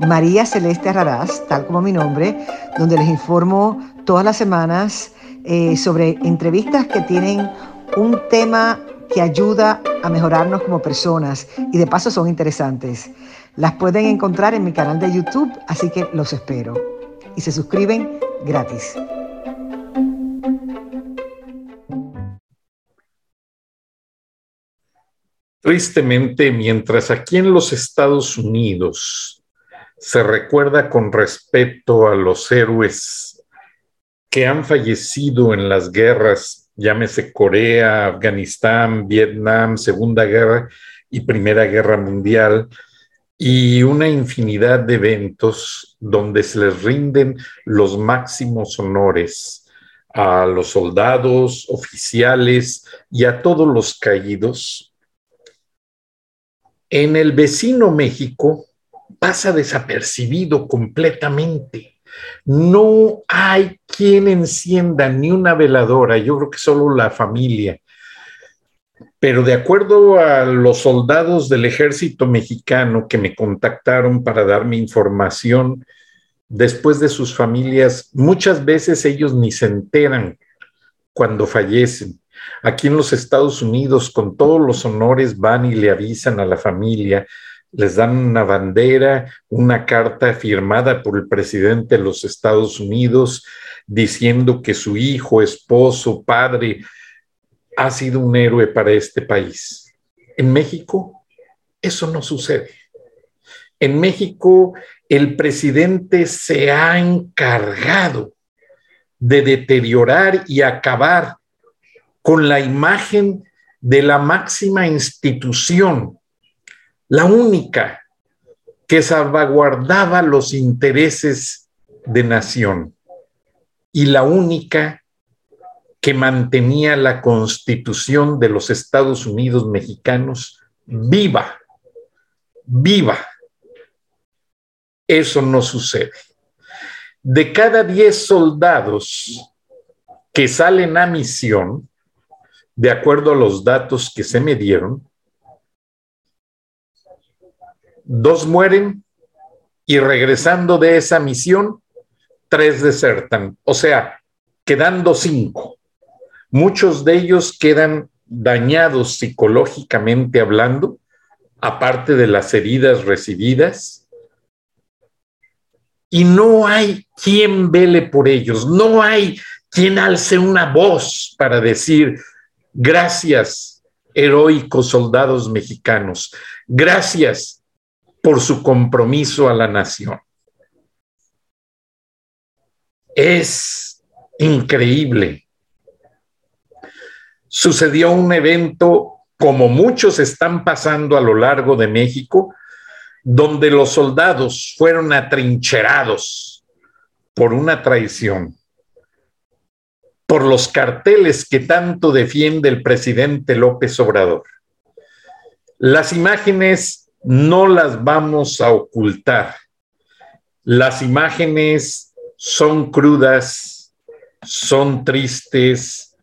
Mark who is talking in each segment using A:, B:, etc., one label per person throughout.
A: María Celeste Raraz, tal como mi nombre, donde les informo todas las semanas eh, sobre entrevistas que tienen un tema que ayuda a mejorarnos como personas y de paso son interesantes. Las pueden encontrar en mi canal de YouTube, así que los espero. Y se suscriben gratis.
B: Tristemente, mientras aquí en los Estados Unidos se recuerda con respeto a los héroes que han fallecido en las guerras, llámese Corea, Afganistán, Vietnam, Segunda Guerra y Primera Guerra Mundial, y una infinidad de eventos donde se les rinden los máximos honores a los soldados, oficiales y a todos los caídos. En el vecino México, pasa desapercibido completamente. No hay quien encienda ni una veladora, yo creo que solo la familia. Pero de acuerdo a los soldados del ejército mexicano que me contactaron para darme información, después de sus familias, muchas veces ellos ni se enteran cuando fallecen. Aquí en los Estados Unidos, con todos los honores, van y le avisan a la familia les dan una bandera, una carta firmada por el presidente de los Estados Unidos diciendo que su hijo, esposo, padre ha sido un héroe para este país. En México eso no sucede. En México el presidente se ha encargado de deteriorar y acabar con la imagen de la máxima institución la única que salvaguardaba los intereses de nación y la única que mantenía la constitución de los Estados Unidos mexicanos viva, viva. Eso no sucede. De cada 10 soldados que salen a misión, de acuerdo a los datos que se me dieron, dos mueren y regresando de esa misión, tres desertan. O sea, quedando cinco. Muchos de ellos quedan dañados psicológicamente hablando, aparte de las heridas recibidas. Y no hay quien vele por ellos, no hay quien alce una voz para decir, gracias, heroicos soldados mexicanos, gracias, por su compromiso a la nación. Es increíble. Sucedió un evento como muchos están pasando a lo largo de México, donde los soldados fueron atrincherados por una traición, por los carteles que tanto defiende el presidente López Obrador. Las imágenes no las vamos a ocultar. Las imágenes son crudas, son tristes,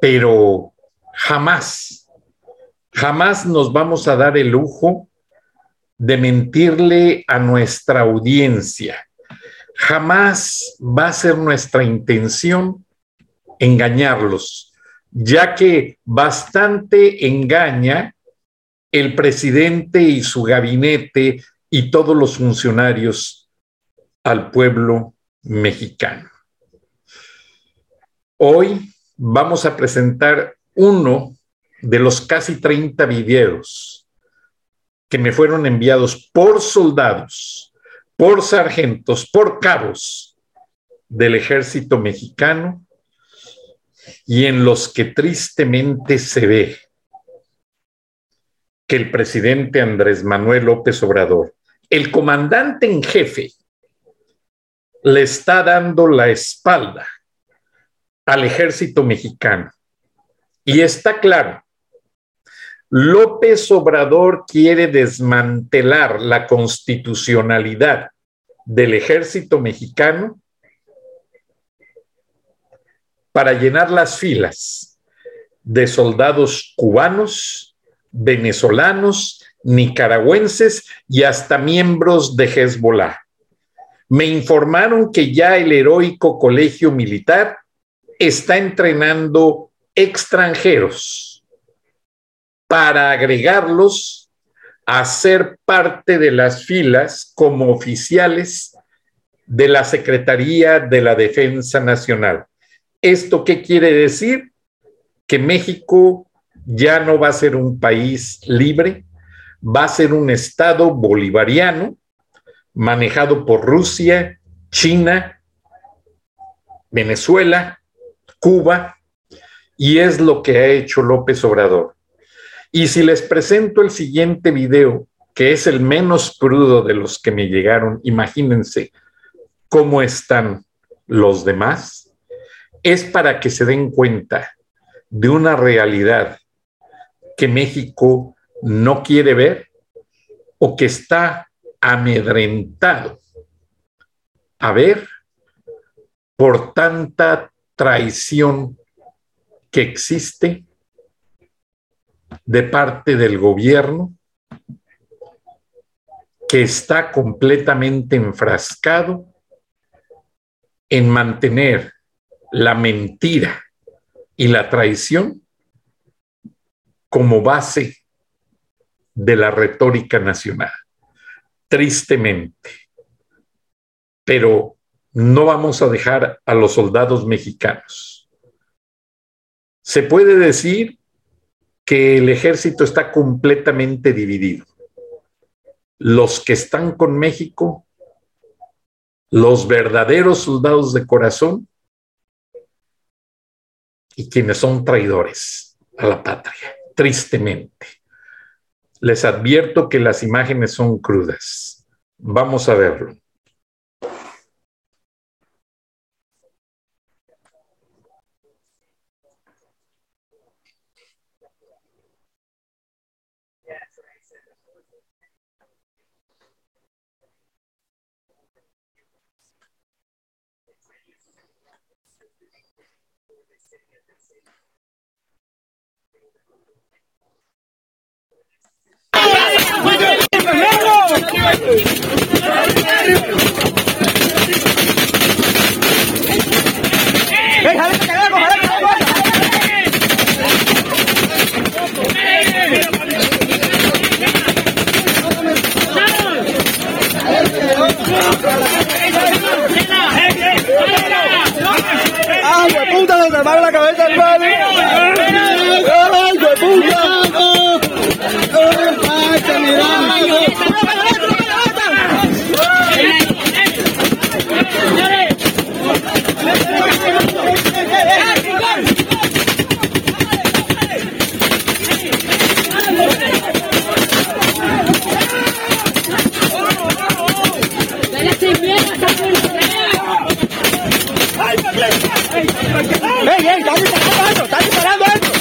B: pero jamás, jamás nos vamos a dar el lujo de mentirle a nuestra audiencia. Jamás va a ser nuestra intención engañarlos, ya que bastante engaña el presidente y su gabinete y todos los funcionarios al pueblo mexicano. Hoy vamos a presentar uno de los casi 30 videos que me fueron enviados por soldados, por sargentos, por cabos del ejército mexicano y en los que tristemente se ve que el presidente Andrés Manuel López Obrador, el comandante en jefe le está dando la espalda al ejército mexicano. Y está claro, López Obrador quiere desmantelar la constitucionalidad del ejército mexicano para llenar las filas de soldados cubanos, venezolanos, nicaragüenses y hasta miembros de Hezbollah. Me informaron que ya el heroico colegio militar está entrenando extranjeros para agregarlos a ser parte de las filas como oficiales de la Secretaría de la Defensa Nacional. ¿Esto qué quiere decir? Que México ya no va a ser un país libre, va a ser un Estado bolivariano manejado por Rusia, China, Venezuela, Cuba, y es lo que ha hecho López Obrador. Y si les presento el siguiente video, que es el menos crudo de los que me llegaron, imagínense cómo están los demás, es para que se den cuenta de una realidad que México no quiere ver o que está amedrentado a ver por tanta traición que existe de parte del gobierno que está completamente enfrascado en mantener la mentira y la traición como base de la retórica nacional tristemente. Pero no vamos a dejar a los soldados mexicanos. Se puede decir que el ejército está completamente dividido. Los que están con México, los verdaderos soldados de corazón y quienes son traidores a la patria, tristemente. Les advierto que las imágenes son crudas. Vamos a verlo.
C: La ¡Ey, ey! ¡Estás disparando disparando!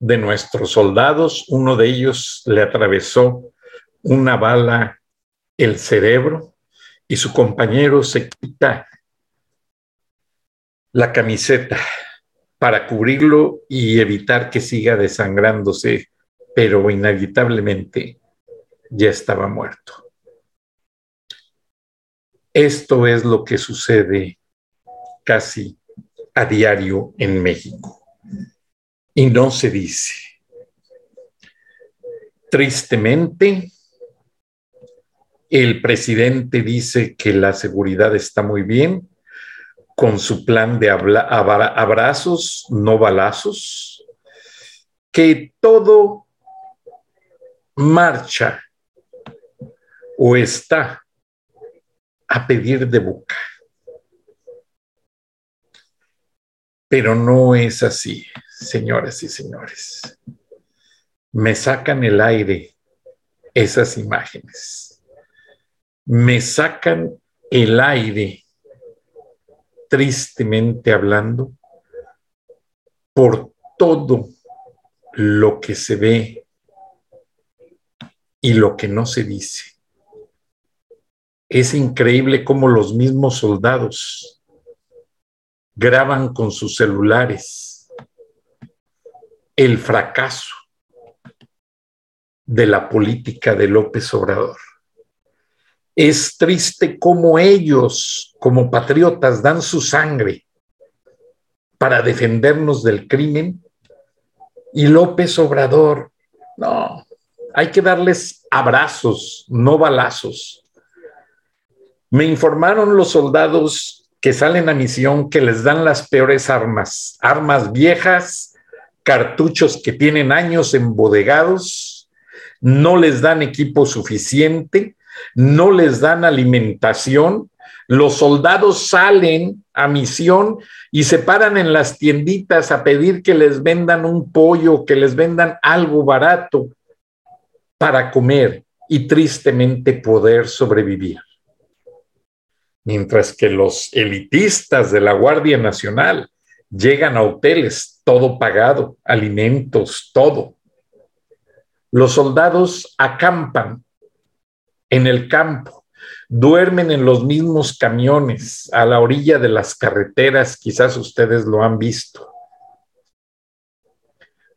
B: De nuestros soldados, uno de ellos le atravesó una bala el cerebro y su compañero se quita la camiseta para cubrirlo y evitar que siga desangrándose, pero inevitablemente ya estaba muerto. Esto es lo que sucede casi a diario en México y no se dice. Tristemente, El presidente dice que la seguridad está muy bien, con su plan de abrazos, no balazos, que todo marcha o está a pedir de boca. Pero no es así, señoras y señores. Me sacan el aire esas imágenes. Me sacan el aire, tristemente hablando, por todo lo que se ve y lo que no se dice. Es increíble cómo los mismos soldados graban con sus celulares el fracaso de la política de López Obrador. Es triste cómo ellos, como patriotas, dan su sangre para defendernos del crimen y López Obrador, no, hay que darles abrazos, no balazos. Me informaron los soldados que salen a misión que les dan las peores armas, armas viejas, cartuchos que tienen años embodegados, no les dan equipo suficiente, no les dan alimentación. Los soldados salen a misión y se paran en las tienditas a pedir que les vendan un pollo, que les vendan algo barato para comer y tristemente poder sobrevivir mientras que los elitistas de la Guardia Nacional llegan a hoteles, todo pagado, alimentos, todo. Los soldados acampan en el campo, duermen en los mismos camiones, a la orilla de las carreteras, quizás ustedes lo han visto.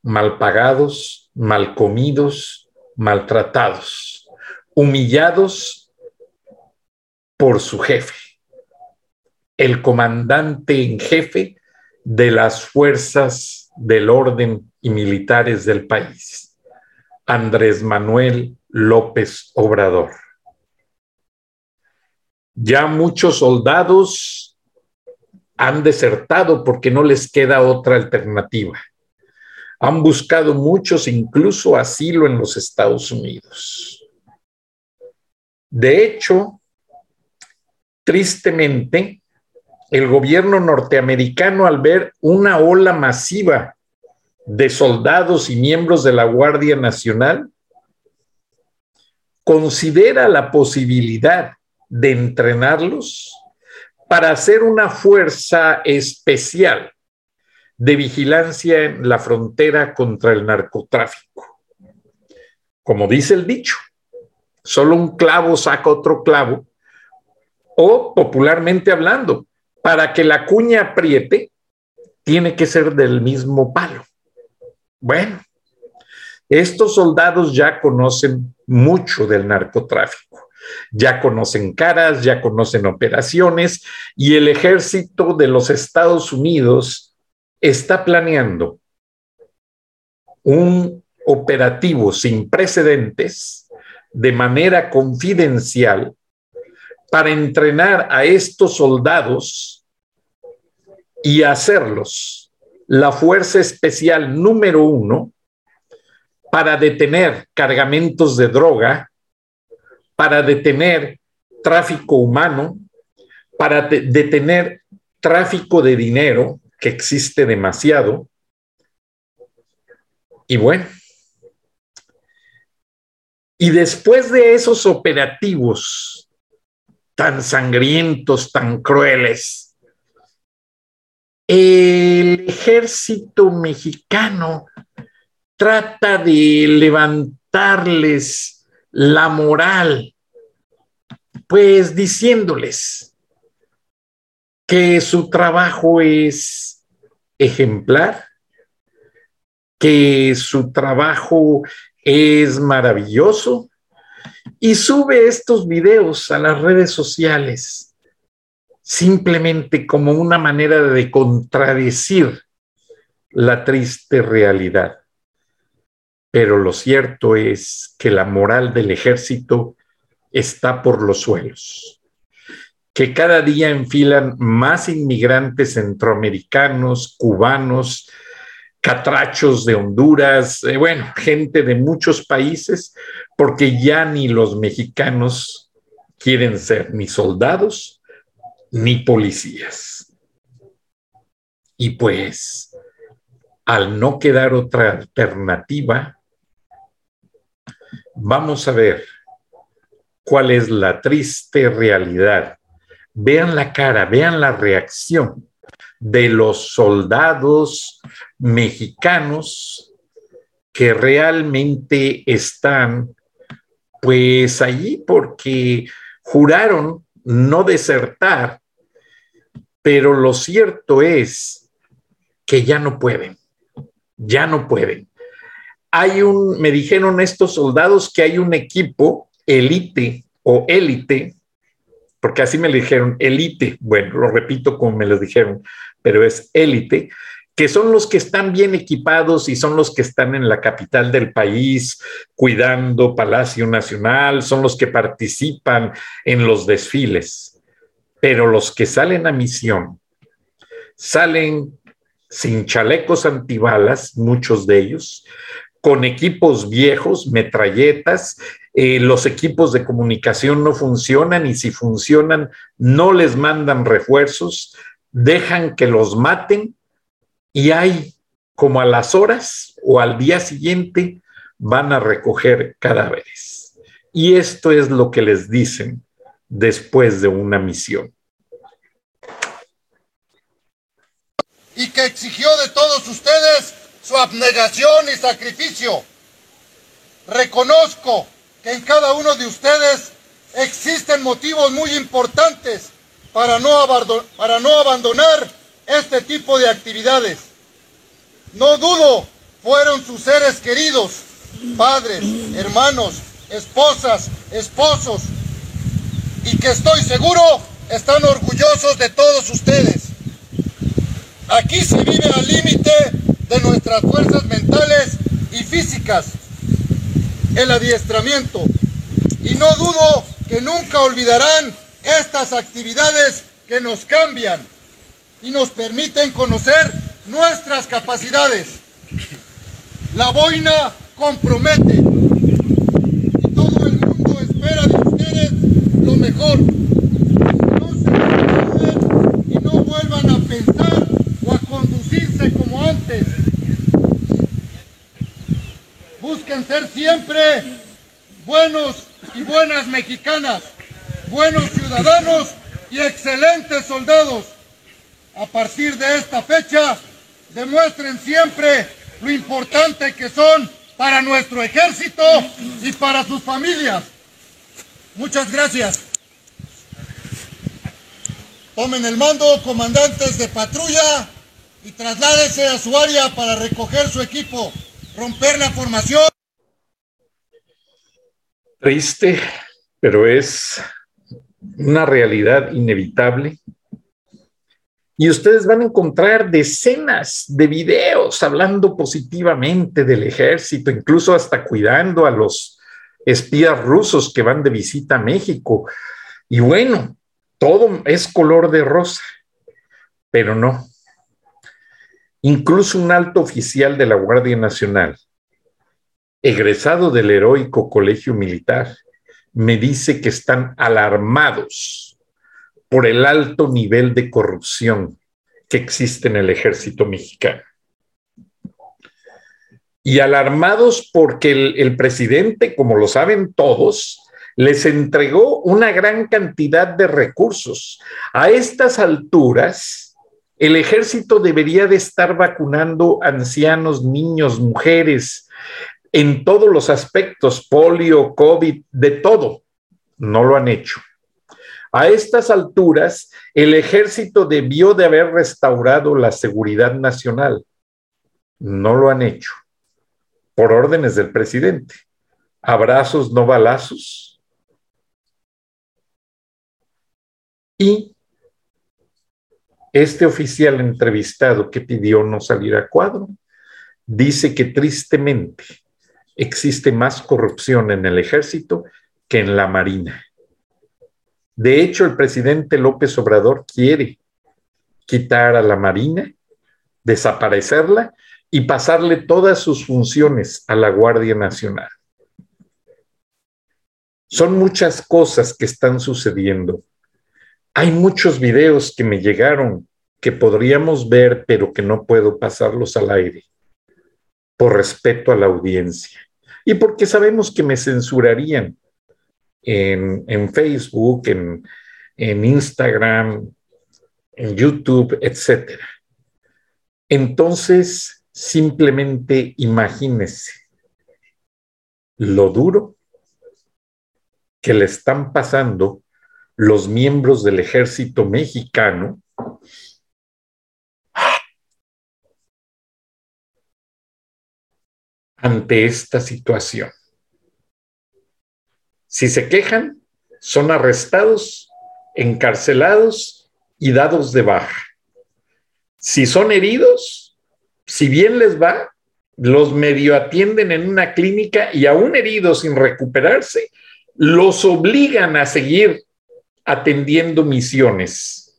B: Mal pagados, mal comidos, maltratados, humillados por su jefe, el comandante en jefe de las fuerzas del orden y militares del país, Andrés Manuel López Obrador. Ya muchos soldados han desertado porque no les queda otra alternativa. Han buscado muchos incluso asilo en los Estados Unidos. De hecho, Tristemente, el gobierno norteamericano, al ver una ola masiva de soldados y miembros de la Guardia Nacional, considera la posibilidad de entrenarlos para hacer una fuerza especial de vigilancia en la frontera contra el narcotráfico. Como dice el dicho, solo un clavo saca otro clavo o popularmente hablando, para que la cuña apriete, tiene que ser del mismo palo. Bueno, estos soldados ya conocen mucho del narcotráfico, ya conocen caras, ya conocen operaciones y el ejército de los Estados Unidos está planeando un operativo sin precedentes de manera confidencial para entrenar a estos soldados y hacerlos la fuerza especial número uno para detener cargamentos de droga, para detener tráfico humano, para detener tráfico de dinero, que existe demasiado. Y bueno, y después de esos operativos tan sangrientos, tan crueles. El ejército mexicano trata de levantarles la moral, pues diciéndoles que su trabajo es ejemplar, que su trabajo es maravilloso, y sube estos videos a las redes sociales simplemente como una manera de contradecir la triste realidad. Pero lo cierto es que la moral del ejército está por los suelos, que cada día enfilan más inmigrantes centroamericanos, cubanos, catrachos de Honduras, eh, bueno, gente de muchos países, porque ya ni los mexicanos quieren ser ni soldados ni policías. Y pues, al no quedar otra alternativa, vamos a ver cuál es la triste realidad. Vean la cara, vean la reacción de los soldados mexicanos que realmente están pues allí porque juraron no desertar, pero lo cierto es que ya no pueden, ya no pueden. Hay un, me dijeron estos soldados que hay un equipo élite o élite, porque así me lo dijeron, élite, bueno, lo repito como me lo dijeron, pero es élite, que son los que están bien equipados y son los que están en la capital del país cuidando Palacio Nacional, son los que participan en los desfiles. Pero los que salen a misión salen sin chalecos antibalas, muchos de ellos, con equipos viejos, metralletas, eh, los equipos de comunicación no funcionan y si funcionan no les mandan refuerzos, dejan que los maten y hay como a las horas o al día siguiente van a recoger cadáveres. Y esto es lo que les dicen después de una misión.
D: Y que exigió de todos ustedes su abnegación y sacrificio. Reconozco que en cada uno de ustedes existen motivos muy importantes para no, para no abandonar este tipo de actividades. No dudo, fueron sus seres queridos, padres, hermanos, esposas, esposos, y que estoy seguro están orgullosos de todos ustedes. Aquí se vive al límite de nuestras fuerzas mentales y físicas, el adiestramiento. Y no dudo que nunca olvidarán estas actividades que nos cambian y nos permiten conocer nuestras capacidades. La boina compromete y todo el mundo espera de ustedes lo mejor. No se y no vuelvan a pensar o a conducirse como antes. Busquen ser siempre buenos y buenas mexicanas buenos ciudadanos y excelentes soldados. A partir de esta fecha, demuestren siempre lo importante que son para nuestro ejército y para sus familias. Muchas gracias. Tomen el mando, comandantes de patrulla, y trasládese a su área para recoger su equipo, romper la formación.
B: Triste, pero es una realidad inevitable. Y ustedes van a encontrar decenas de videos hablando positivamente del ejército, incluso hasta cuidando a los espías rusos que van de visita a México. Y bueno, todo es color de rosa, pero no. Incluso un alto oficial de la Guardia Nacional, egresado del heroico Colegio Militar, me dice que están alarmados por el alto nivel de corrupción que existe en el ejército mexicano. Y alarmados porque el, presidente, como lo saben todos, les entregó una gran cantidad de recursos. A estas alturas, el ejército debería de estar vacunando ancianos, niños, mujeres, en todos los aspectos, polio, COVID, de todo. No lo han hecho. A estas alturas, el ejército debió de haber restaurado la seguridad nacional. No lo han hecho. Por órdenes del presidente. Abrazos, no balazos. Y este oficial entrevistado que pidió no salir a cuadro, dice que tristemente existe más corrupción en el ejército que en la Marina. De hecho, el presidente López Obrador quiere quitar a la Marina, desaparecerla y pasarle todas sus funciones a la Guardia Nacional. Son muchas cosas que están sucediendo. Hay muchos videos que me llegaron que podríamos ver, pero que no puedo pasarlos al aire, por respeto a la audiencia y porque sabemos que me censurarían en, Facebook, en, en Instagram, en YouTube, etc. Entonces, simplemente imagínese lo duro que le están pasando los miembros del ejército mexicano ante esta situación. Si se quejan, son arrestados, encarcelados y dados de baja. Si son heridos, si bien les va, los medio atienden en una clínica y aún heridos sin recuperarse, los obligan a seguir atendiendo misiones.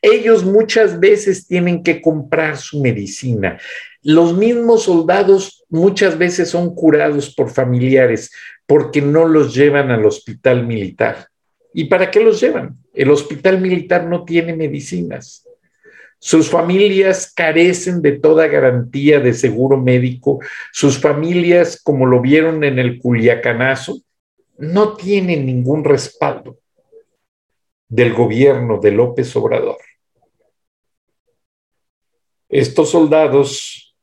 B: Ellos muchas veces tienen que comprar su medicina. Los mismos soldados muchas veces son curados por familiares porque no los llevan al hospital militar. ¿Y para qué los llevan? El hospital militar no tiene medicinas. Sus familias carecen de toda garantía de seguro médico. Sus familias, como lo vieron en el Culiacanazo, no tienen ningún respaldo del gobierno de López Obrador. Estos soldados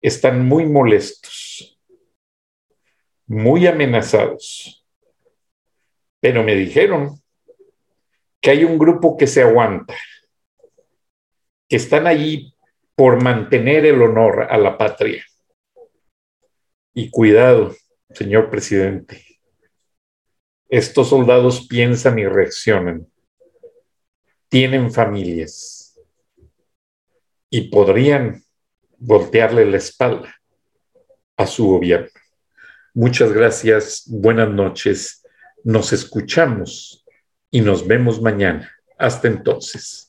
B: están muy molestos, muy amenazados, pero me dijeron que hay un grupo que se aguanta, que están allí por mantener el honor a la patria. Y cuidado, señor presidente, estos soldados piensan y reaccionan, tienen familias y podrían voltearle la espalda a su gobierno. Muchas gracias, buenas noches, nos escuchamos y nos vemos mañana. Hasta entonces.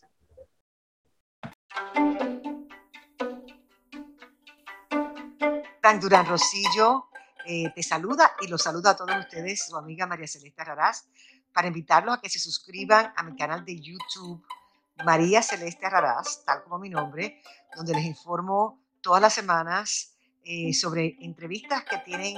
A: Durán Rosillo eh, te saluda y los saluda a todos ustedes, su amiga María Celeste Raraz, para invitarlos a que se suscriban a mi canal de YouTube María Celeste Arraraz, tal como mi nombre, donde les informo todas las semanas eh, sobre entrevistas que tienen